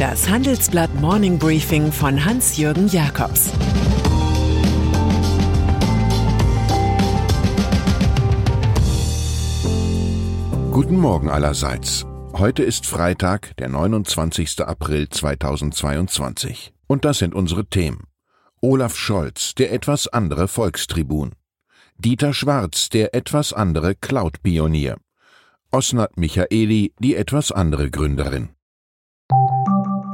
Das Handelsblatt Morning Briefing von Hans-Jürgen Jakobs Guten Morgen allerseits. Heute ist Freitag, der 29. April 2022. Und das sind unsere Themen. Olaf Scholz, der etwas andere Volkstribun. Dieter Schwarz, der etwas andere Cloud-Pionier. Osnat Michaeli, die etwas andere Gründerin.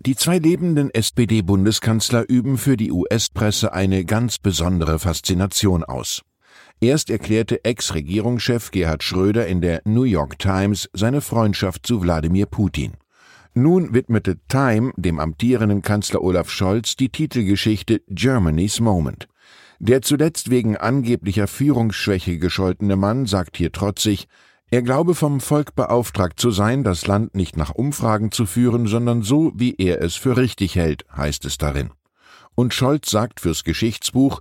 die zwei lebenden SPD-Bundeskanzler üben für die US-Presse eine ganz besondere Faszination aus. Erst erklärte Ex-Regierungschef Gerhard Schröder in der New York Times seine Freundschaft zu Wladimir Putin. Nun widmete Time dem amtierenden Kanzler Olaf Scholz die Titelgeschichte Germany's Moment. Der zuletzt wegen angeblicher Führungsschwäche gescholtene Mann sagt hier trotzig, er glaube vom Volk beauftragt zu sein, das Land nicht nach Umfragen zu führen, sondern so, wie er es für richtig hält, heißt es darin. Und Scholz sagt fürs Geschichtsbuch,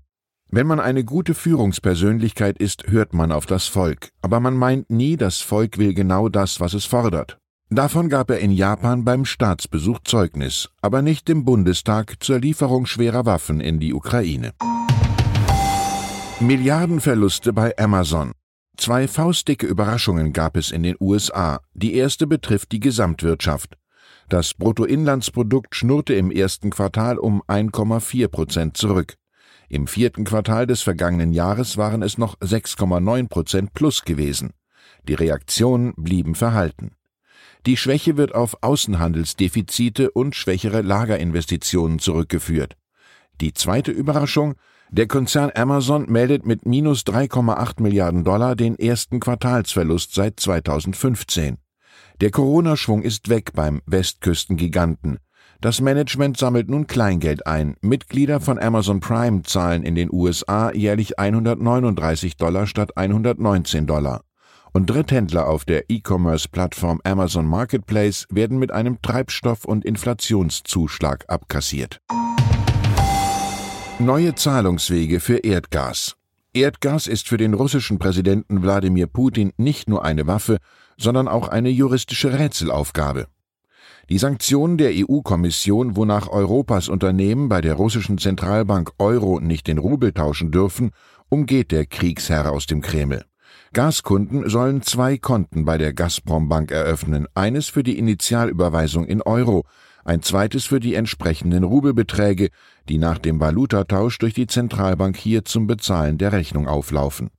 wenn man eine gute Führungspersönlichkeit ist, hört man auf das Volk, aber man meint nie, das Volk will genau das, was es fordert. Davon gab er in Japan beim Staatsbesuch Zeugnis, aber nicht im Bundestag zur Lieferung schwerer Waffen in die Ukraine. Milliardenverluste bei Amazon. Zwei faustdicke Überraschungen gab es in den USA. Die erste betrifft die Gesamtwirtschaft. Das Bruttoinlandsprodukt schnurrte im ersten Quartal um 1,4 Prozent zurück. Im vierten Quartal des vergangenen Jahres waren es noch 6,9 Prozent plus gewesen. Die Reaktionen blieben verhalten. Die Schwäche wird auf Außenhandelsdefizite und schwächere Lagerinvestitionen zurückgeführt. Die zweite Überraschung der Konzern Amazon meldet mit minus 3,8 Milliarden Dollar den ersten Quartalsverlust seit 2015. Der Corona-Schwung ist weg beim Westküstengiganten. Das Management sammelt nun Kleingeld ein. Mitglieder von Amazon Prime zahlen in den USA jährlich 139 Dollar statt 119 Dollar. Und Dritthändler auf der E-Commerce-Plattform Amazon Marketplace werden mit einem Treibstoff- und Inflationszuschlag abkassiert. Neue Zahlungswege für Erdgas. Erdgas ist für den russischen Präsidenten Wladimir Putin nicht nur eine Waffe, sondern auch eine juristische Rätselaufgabe. Die Sanktionen der EU-Kommission, wonach Europas Unternehmen bei der russischen Zentralbank Euro nicht den Rubel tauschen dürfen, umgeht der Kriegsherr aus dem Kreml. Gaskunden sollen zwei Konten bei der Gazprom Bank eröffnen, eines für die Initialüberweisung in Euro, ein zweites für die entsprechenden Rubelbeträge, die nach dem Valutatausch durch die Zentralbank hier zum Bezahlen der Rechnung auflaufen.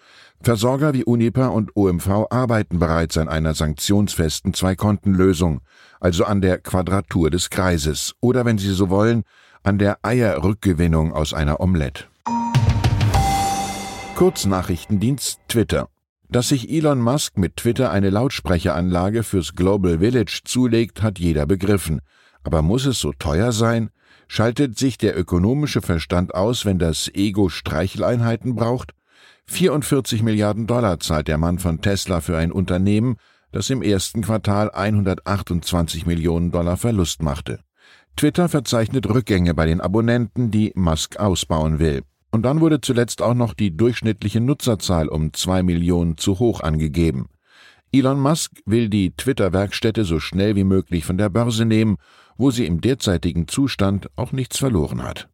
Versorger wie Unipa und OMV arbeiten bereits an einer sanktionsfesten Zweikontenlösung, also an der Quadratur des Kreises oder, wenn Sie so wollen, an der Eierrückgewinnung aus einer Omelette. Kurznachrichtendienst Twitter. Dass sich Elon Musk mit Twitter eine Lautsprecheranlage fürs Global Village zulegt, hat jeder begriffen. Aber muss es so teuer sein? Schaltet sich der ökonomische Verstand aus, wenn das Ego Streicheleinheiten braucht? 44 Milliarden Dollar zahlt der Mann von Tesla für ein Unternehmen, das im ersten Quartal 128 Millionen Dollar Verlust machte. Twitter verzeichnet Rückgänge bei den Abonnenten, die Musk ausbauen will. Und dann wurde zuletzt auch noch die durchschnittliche Nutzerzahl um zwei Millionen zu hoch angegeben. Elon Musk will die Twitter-Werkstätte so schnell wie möglich von der Börse nehmen wo sie im derzeitigen Zustand auch nichts verloren hat.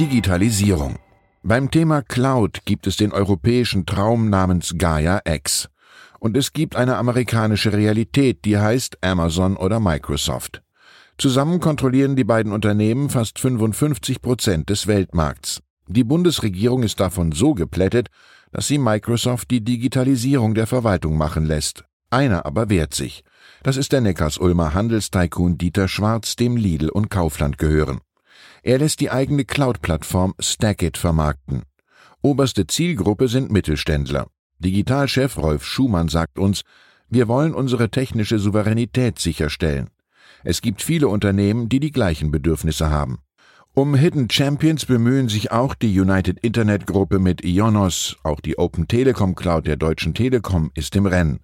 Digitalisierung. Beim Thema Cloud gibt es den europäischen Traum namens Gaia X. Und es gibt eine amerikanische Realität, die heißt Amazon oder Microsoft. Zusammen kontrollieren die beiden Unternehmen fast 55 Prozent des Weltmarkts. Die Bundesregierung ist davon so geplättet, dass sie Microsoft die Digitalisierung der Verwaltung machen lässt. Einer aber wehrt sich. Das ist der Neckarsulmer Handelstycoon Dieter Schwarz, dem Lidl und Kaufland gehören. Er lässt die eigene Cloud-Plattform Stackit vermarkten. Oberste Zielgruppe sind Mittelständler. Digitalchef Rolf Schumann sagt uns, wir wollen unsere technische Souveränität sicherstellen. Es gibt viele Unternehmen, die die gleichen Bedürfnisse haben. Um Hidden Champions bemühen sich auch die United Internet Gruppe mit Ionos, auch die Open Telekom Cloud der Deutschen Telekom ist im Rennen.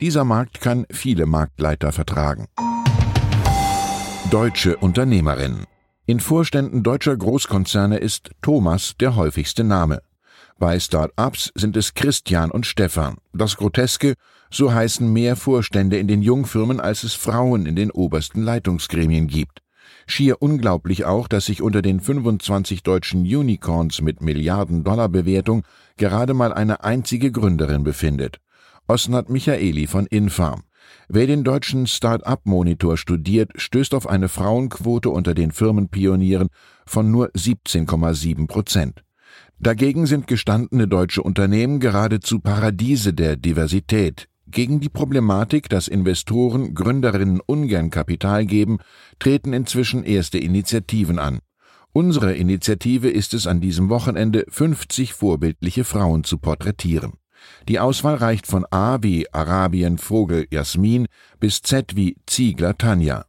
Dieser Markt kann viele Marktleiter vertragen. Deutsche Unternehmerinnen. In Vorständen deutscher Großkonzerne ist Thomas der häufigste Name. Bei Start-ups sind es Christian und Stefan. Das Groteske, so heißen mehr Vorstände in den Jungfirmen, als es Frauen in den obersten Leitungsgremien gibt. Schier unglaublich auch, dass sich unter den 25 deutschen Unicorns mit Milliarden Dollar Bewertung gerade mal eine einzige Gründerin befindet. Osnat Michaeli von Infarm. Wer den deutschen Start-up-Monitor studiert, stößt auf eine Frauenquote unter den Firmenpionieren von nur 17,7 Prozent. Dagegen sind gestandene deutsche Unternehmen geradezu Paradiese der Diversität. Gegen die Problematik, dass Investoren Gründerinnen ungern Kapital geben, treten inzwischen erste Initiativen an. Unsere Initiative ist es an diesem Wochenende, 50 vorbildliche Frauen zu porträtieren. Die Auswahl reicht von A wie Arabien Vogel Jasmin bis Z wie Ziegler Tanja.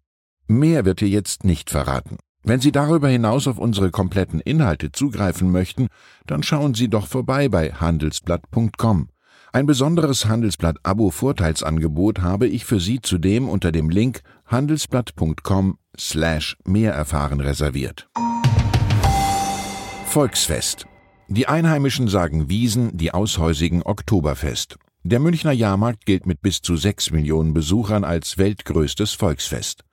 Mehr wird hier jetzt nicht verraten. Wenn Sie darüber hinaus auf unsere kompletten Inhalte zugreifen möchten, dann schauen Sie doch vorbei bei handelsblatt.com. Ein besonderes Handelsblatt-Abo-Vorteilsangebot habe ich für Sie zudem unter dem Link handelsblatt.com slash mehr erfahren reserviert. Volksfest. Die Einheimischen sagen Wiesen, die Aushäusigen Oktoberfest. Der Münchner Jahrmarkt gilt mit bis zu sechs Millionen Besuchern als weltgrößtes Volksfest.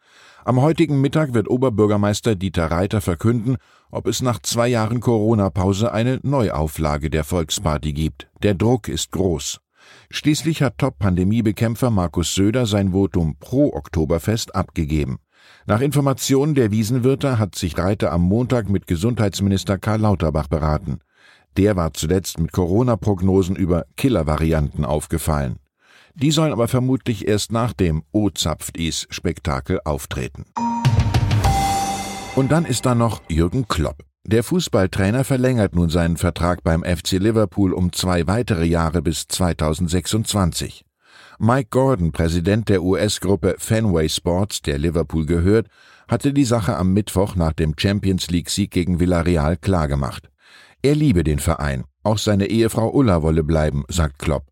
Am heutigen Mittag wird Oberbürgermeister Dieter Reiter verkünden, ob es nach zwei Jahren Corona-Pause eine Neuauflage der Volksparty gibt. Der Druck ist groß. Schließlich hat Top-Pandemiebekämpfer Markus Söder sein Votum pro Oktoberfest abgegeben. Nach Informationen der Wiesenwirte hat sich Reiter am Montag mit Gesundheitsminister Karl Lauterbach beraten. Der war zuletzt mit Corona-Prognosen über Killer-Varianten aufgefallen. Die sollen aber vermutlich erst nach dem O zapft is Spektakel auftreten. Und dann ist da noch Jürgen Klopp. Der Fußballtrainer verlängert nun seinen Vertrag beim FC Liverpool um zwei weitere Jahre bis 2026. Mike Gordon, Präsident der US-Gruppe Fenway Sports, der Liverpool gehört, hatte die Sache am Mittwoch nach dem Champions League-Sieg gegen Villarreal klargemacht. Er liebe den Verein, auch seine Ehefrau Ulla wolle bleiben, sagt Klopp.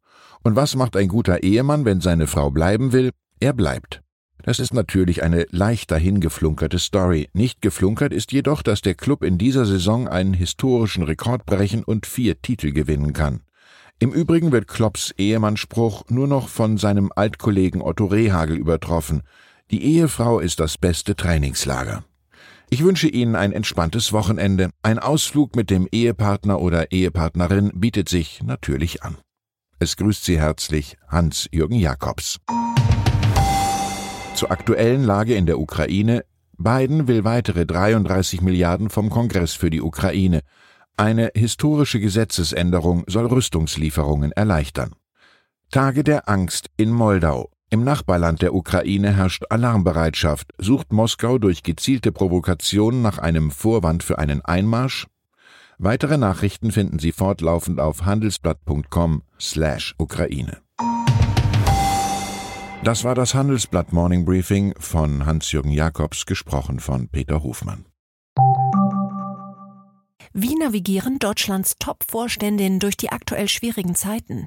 Und was macht ein guter Ehemann, wenn seine Frau bleiben will? Er bleibt. Das ist natürlich eine leicht dahingeflunkerte Story. Nicht geflunkert ist jedoch, dass der Club in dieser Saison einen historischen Rekord brechen und vier Titel gewinnen kann. Im Übrigen wird Klopps Ehemannspruch nur noch von seinem Altkollegen Otto Rehagel übertroffen. Die Ehefrau ist das beste Trainingslager. Ich wünsche Ihnen ein entspanntes Wochenende. Ein Ausflug mit dem Ehepartner oder Ehepartnerin bietet sich natürlich an. Es grüßt Sie herzlich Hans-Jürgen Jakobs. Zur aktuellen Lage in der Ukraine. Biden will weitere 33 Milliarden vom Kongress für die Ukraine. Eine historische Gesetzesänderung soll Rüstungslieferungen erleichtern. Tage der Angst in Moldau. Im Nachbarland der Ukraine herrscht Alarmbereitschaft. Sucht Moskau durch gezielte Provokationen nach einem Vorwand für einen Einmarsch? Weitere Nachrichten finden Sie fortlaufend auf handelsblatt.com/Ukraine. Das war das Handelsblatt Morning Briefing von Hans-Jürgen Jakobs, gesprochen von Peter Hofmann. Wie navigieren Deutschlands Top-Vorständinnen durch die aktuell schwierigen Zeiten?